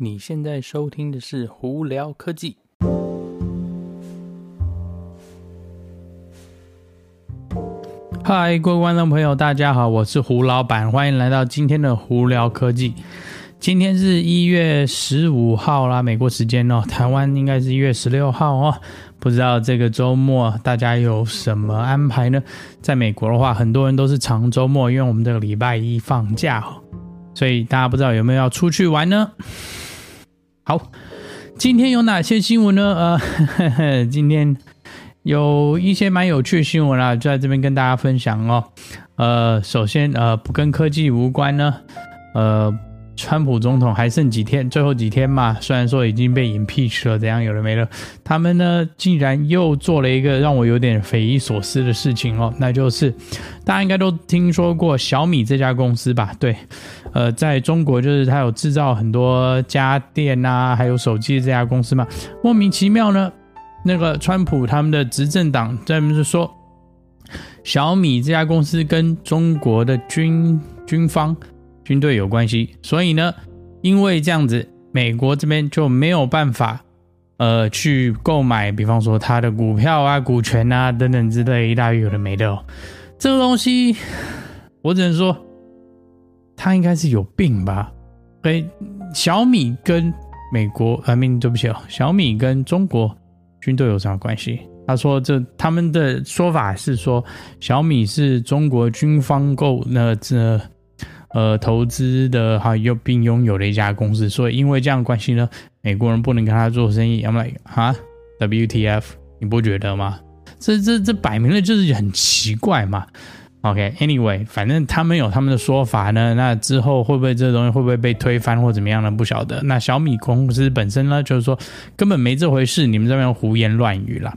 你现在收听的是胡聊科技。嗨，各位观众朋友，大家好，我是胡老板，欢迎来到今天的胡聊科技。今天是一月十五号啦，美国时间哦，台湾应该是一月十六号哦。不知道这个周末大家有什么安排呢？在美国的话，很多人都是长周末，因为我们这个礼拜一放假哦，所以大家不知道有没有要出去玩呢？好，今天有哪些新闻呢？呃呵呵，今天有一些蛮有趣的新闻啊，就在这边跟大家分享哦。呃，首先呃，不跟科技无关呢，呃。川普总统还剩几天，最后几天嘛，虽然说已经被 impeach 了，怎样有了没了，他们呢竟然又做了一个让我有点匪夷所思的事情哦，那就是大家应该都听说过小米这家公司吧？对，呃，在中国就是它有制造很多家电啊，还有手机这家公司嘛，莫名其妙呢，那个川普他们的执政党在那是说，小米这家公司跟中国的军军方。军队有关系，所以呢，因为这样子，美国这边就没有办法，呃，去购买，比方说他的股票啊、股权啊等等之类一大堆有的没的哦。这个东西，我只能说，他应该是有病吧？哎，小米跟美国，啊，命对不起哦，小米跟中国军队有什么关系？他说这他们的说法是说，小米是中国军方购那这。呃投资的还有并拥有的一家公司，所以因为这样的关系呢，美国人不能跟他做生意。I'm like，哈，WTF？你不觉得吗？这这这摆明了就是很奇怪嘛。OK，Anyway，、okay, 反正他们有他们的说法呢。那之后会不会这个东西会不会被推翻或怎么样呢？不晓得。那小米公司本身呢，就是说根本没这回事，你们这边胡言乱语啦。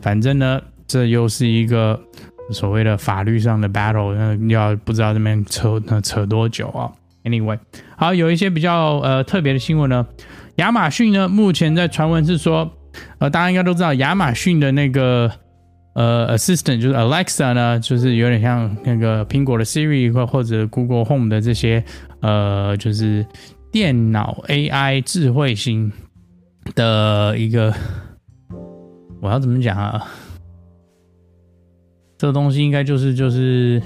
反正呢，这又是一个。所谓的法律上的 battle，那要不知道这边扯那扯多久啊？Anyway，好，有一些比较呃特别的新闻呢。亚马逊呢，目前在传闻是说，呃，大家应该都知道，亚马逊的那个呃 assistant 就是 Alexa 呢，就是有点像那个苹果的 Siri 或或者 Google Home 的这些呃，就是电脑 AI 智慧型的一个，我要怎么讲啊？这个东西应该就是就是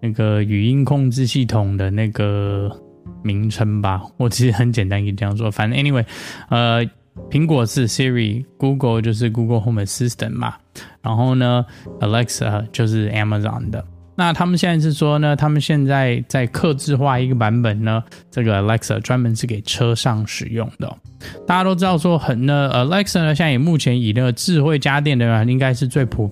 那个语音控制系统的那个名称吧。我其实很简单，可以这样说。反正 anyway，呃，苹果是 Siri，Google 就是 Google Home Assistant 嘛。然后呢，Alexa 就是 Amazon 的。那他们现在是说呢，他们现在在客制化一个版本呢，这个 Alexa 专门是给车上使用的。大家都知道说很呢，Alexa 呢，现在也目前以那个智慧家电的人应该是最普。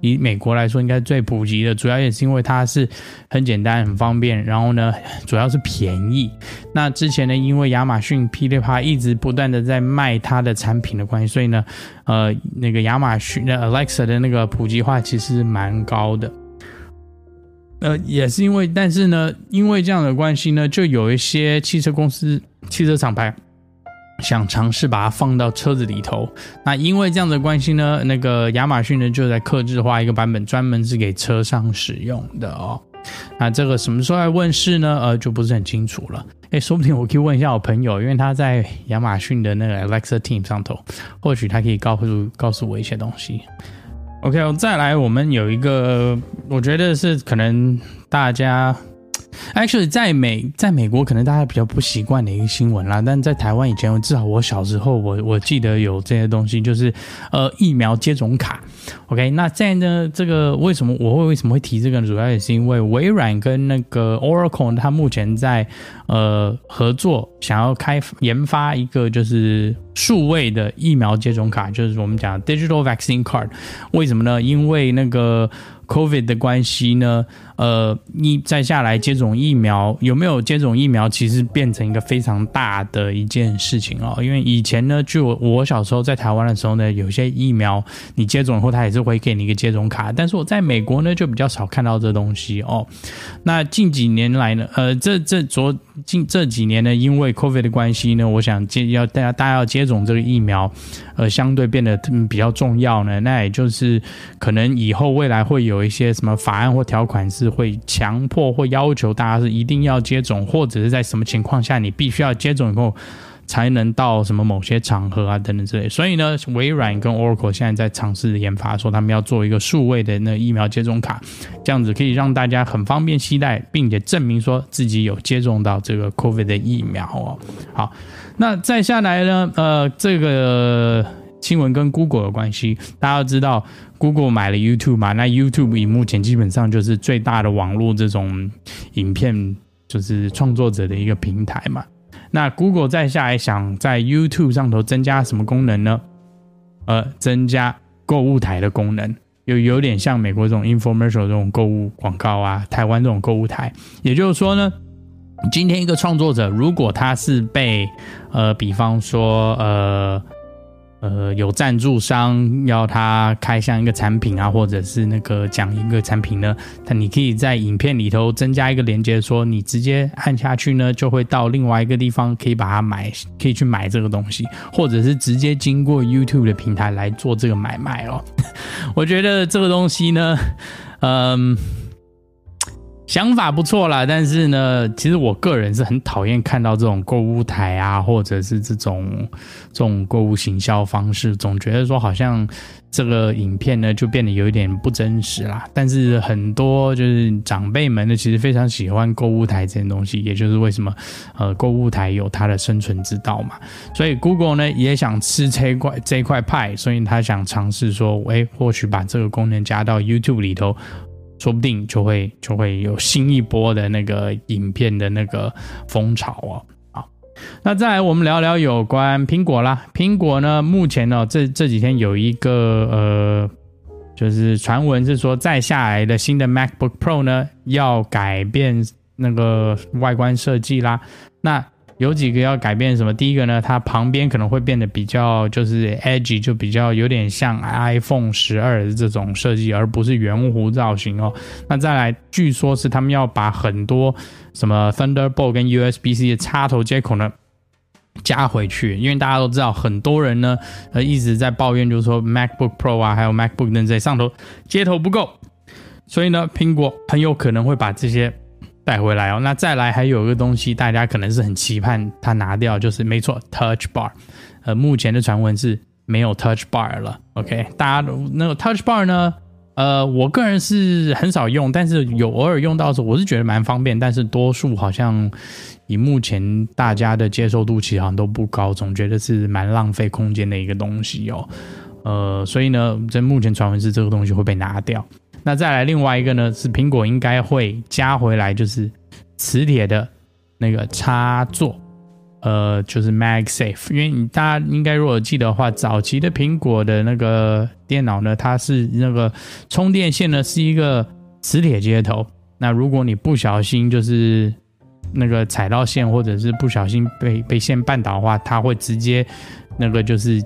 以美国来说，应该最普及的，主要也是因为它是很简单、很方便，然后呢，主要是便宜。那之前呢，因为亚马逊噼里啪啦一直不断的在卖它的产品的关系，所以呢，呃，那个亚马逊的 Alexa 的那个普及化其实蛮高的。呃，也是因为，但是呢，因为这样的关系呢，就有一些汽车公司、汽车厂牌。想尝试把它放到车子里头，那因为这样的关系呢，那个亚马逊呢就在克制化一个版本，专门是给车上使用的哦。那这个什么时候来问世呢？呃，就不是很清楚了。诶，说不定我可以问一下我朋友，因为他在亚马逊的那个 Alexa Team 上头，或许他可以告诉告诉我一些东西。OK，再来，我们有一个，我觉得是可能大家。Actually，在美，在美国可能大家比较不习惯的一个新闻啦，但在台湾以前，至少我小时候，我我记得有这些东西，就是呃疫苗接种卡。OK，那在呢这个为什么我会为什么会提这个呢？主要也是因为微软跟那个 Oracle，它目前在呃合作，想要开研发一个就是数位的疫苗接种卡，就是我们讲 Digital Vaccine Card。为什么呢？因为那个。COVID 的关系呢，呃，你再下来接种疫苗有没有接种疫苗，其实变成一个非常大的一件事情哦。因为以前呢，就我小时候在台湾的时候呢，有些疫苗你接种后，他也是会给你一个接种卡。但是我在美国呢，就比较少看到这东西哦。那近几年来呢，呃，这这昨近这几年呢，因为 COVID 的关系呢，我想接要大家大家要接种这个疫苗，呃，相对变得比较重要呢。那也就是可能以后未来会。有一些什么法案或条款是会强迫或要求大家是一定要接种，或者是在什么情况下你必须要接种以后。才能到什么某些场合啊等等之类，所以呢，微软跟 Oracle 现在在尝试研发，说他们要做一个数位的那疫苗接种卡，这样子可以让大家很方便携带，并且证明说自己有接种到这个 COVID 的疫苗哦。好，那再下来呢，呃，这个新闻跟 Google 有关系，大家都知道 Google 买了 YouTube 嘛，那 YouTube 以目前基本上就是最大的网络这种影片就是创作者的一个平台嘛。那 Google 再下来想在 YouTube 上头增加什么功能呢？呃，增加购物台的功能，有有点像美国这种 infomercial 这种购物广告啊，台湾这种购物台。也就是说呢，今天一个创作者如果他是被呃，比方说呃。呃，有赞助商要他开箱一个产品啊，或者是那个讲一个产品呢，那你可以在影片里头增加一个连接，说你直接按下去呢，就会到另外一个地方，可以把它买，可以去买这个东西，或者是直接经过 YouTube 的平台来做这个买卖哦。我觉得这个东西呢，嗯。想法不错啦，但是呢，其实我个人是很讨厌看到这种购物台啊，或者是这种这种购物行销方式，总觉得说好像这个影片呢就变得有一点不真实啦。但是很多就是长辈们呢，其实非常喜欢购物台这件东西，也就是为什么呃购物台有它的生存之道嘛。所以 Google 呢也想吃这块这块派，所以他想尝试说，哎，或许把这个功能加到 YouTube 里头。说不定就会就会有新一波的那个影片的那个风潮哦。好，那再来我们聊聊有关苹果啦。苹果呢，目前呢这这几天有一个呃，就是传闻是说，再下来的新的 MacBook Pro 呢要改变那个外观设计啦。那有几个要改变什么？第一个呢，它旁边可能会变得比较就是 edgy，就比较有点像 iPhone 十二这种设计，而不是圆弧造型哦。那再来，据说是他们要把很多什么 Thunderbolt 跟 USB-C 的插头接口呢加回去，因为大家都知道，很多人呢呃一直在抱怨，就是说 MacBook Pro 啊，还有 MacBook 等在上头接头不够，所以呢，苹果很有可能会把这些。带回来哦，那再来还有一个东西，大家可能是很期盼它拿掉，就是没错，Touch Bar。呃，目前的传闻是没有 Touch Bar 了。OK，大家那个 Touch Bar 呢？呃，我个人是很少用，但是有偶尔用到的时候，我是觉得蛮方便。但是多数好像以目前大家的接受度，其实好像都不高，总觉得是蛮浪费空间的一个东西哦。呃，所以呢，在目前传闻是这个东西会被拿掉。那再来另外一个呢，是苹果应该会加回来，就是磁铁的那个插座，呃，就是 MagSafe。因为你大家应该如果记得的话，早期的苹果的那个电脑呢，它是那个充电线呢是一个磁铁接头。那如果你不小心就是那个踩到线，或者是不小心被被线绊倒的话，它会直接那个就是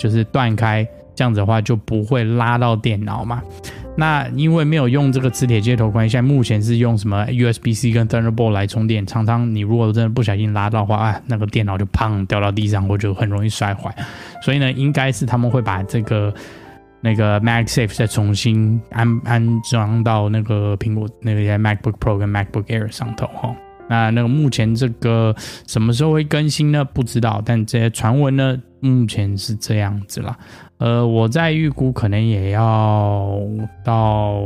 就是断开，这样子的话就不会拉到电脑嘛。那因为没有用这个磁铁接头关系，现在目前是用什么 USB-C 跟 Thunderbolt 来充电。常常你如果真的不小心拉到的话，啊，那个电脑就砰掉到地上，或者很容易摔坏。所以呢，应该是他们会把这个那个 MagSafe 再重新安安装到那个苹果那个 MacBook Pro 跟 MacBook Air 上头哈。那那个目前这个什么时候会更新呢？不知道，但这些传闻呢，目前是这样子啦。呃，我在预估可能也要到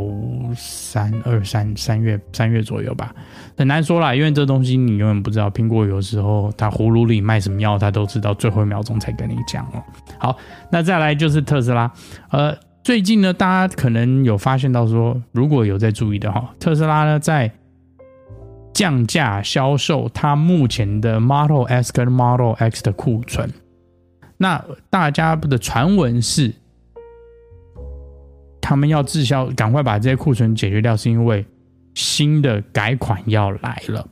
三二三三月三月左右吧，很难说啦，因为这东西你永远不知道。苹果有时候它葫芦里卖什么药，它都知道最后一秒钟才跟你讲哦。好，那再来就是特斯拉。呃，最近呢，大家可能有发现到说，如果有在注意的哈，特斯拉呢在降价销售它目前的 Model S 跟 Model X 的库存。那大家的传闻是，他们要滞销，赶快把这些库存解决掉，是因为新的改款要来了。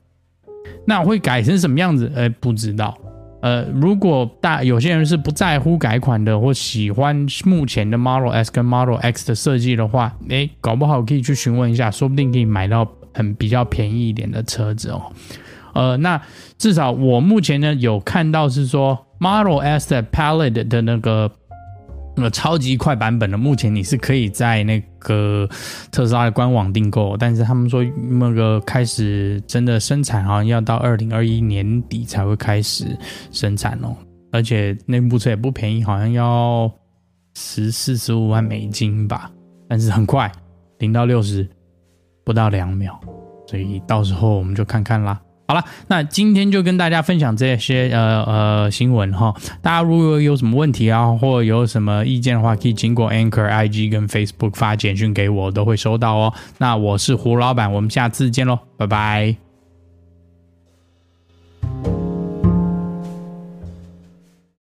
那会改成什么样子？呃，不知道。呃，如果大有些人是不在乎改款的，或喜欢目前的 Model S 跟 Model X 的设计的话，诶，搞不好可以去询问一下，说不定可以买到很比较便宜一点的车子哦。呃，那至少我目前呢有看到是说。Model S 的 Palette 的那个那超级快版本的，目前你是可以在那个特斯拉的官网订购，但是他们说那个开始真的生产好像要到二零二一年底才会开始生产哦，而且那部车也不便宜，好像要十四十五万美金吧，但是很快，零到六十不到两秒，所以到时候我们就看看啦。好了，那今天就跟大家分享这些呃呃新闻哈。大家如果有什么问题啊，或有什么意见的话，可以经过 Anchor、IG 跟 Facebook 发简讯给我，都会收到哦。那我是胡老板，我们下次见喽，拜拜。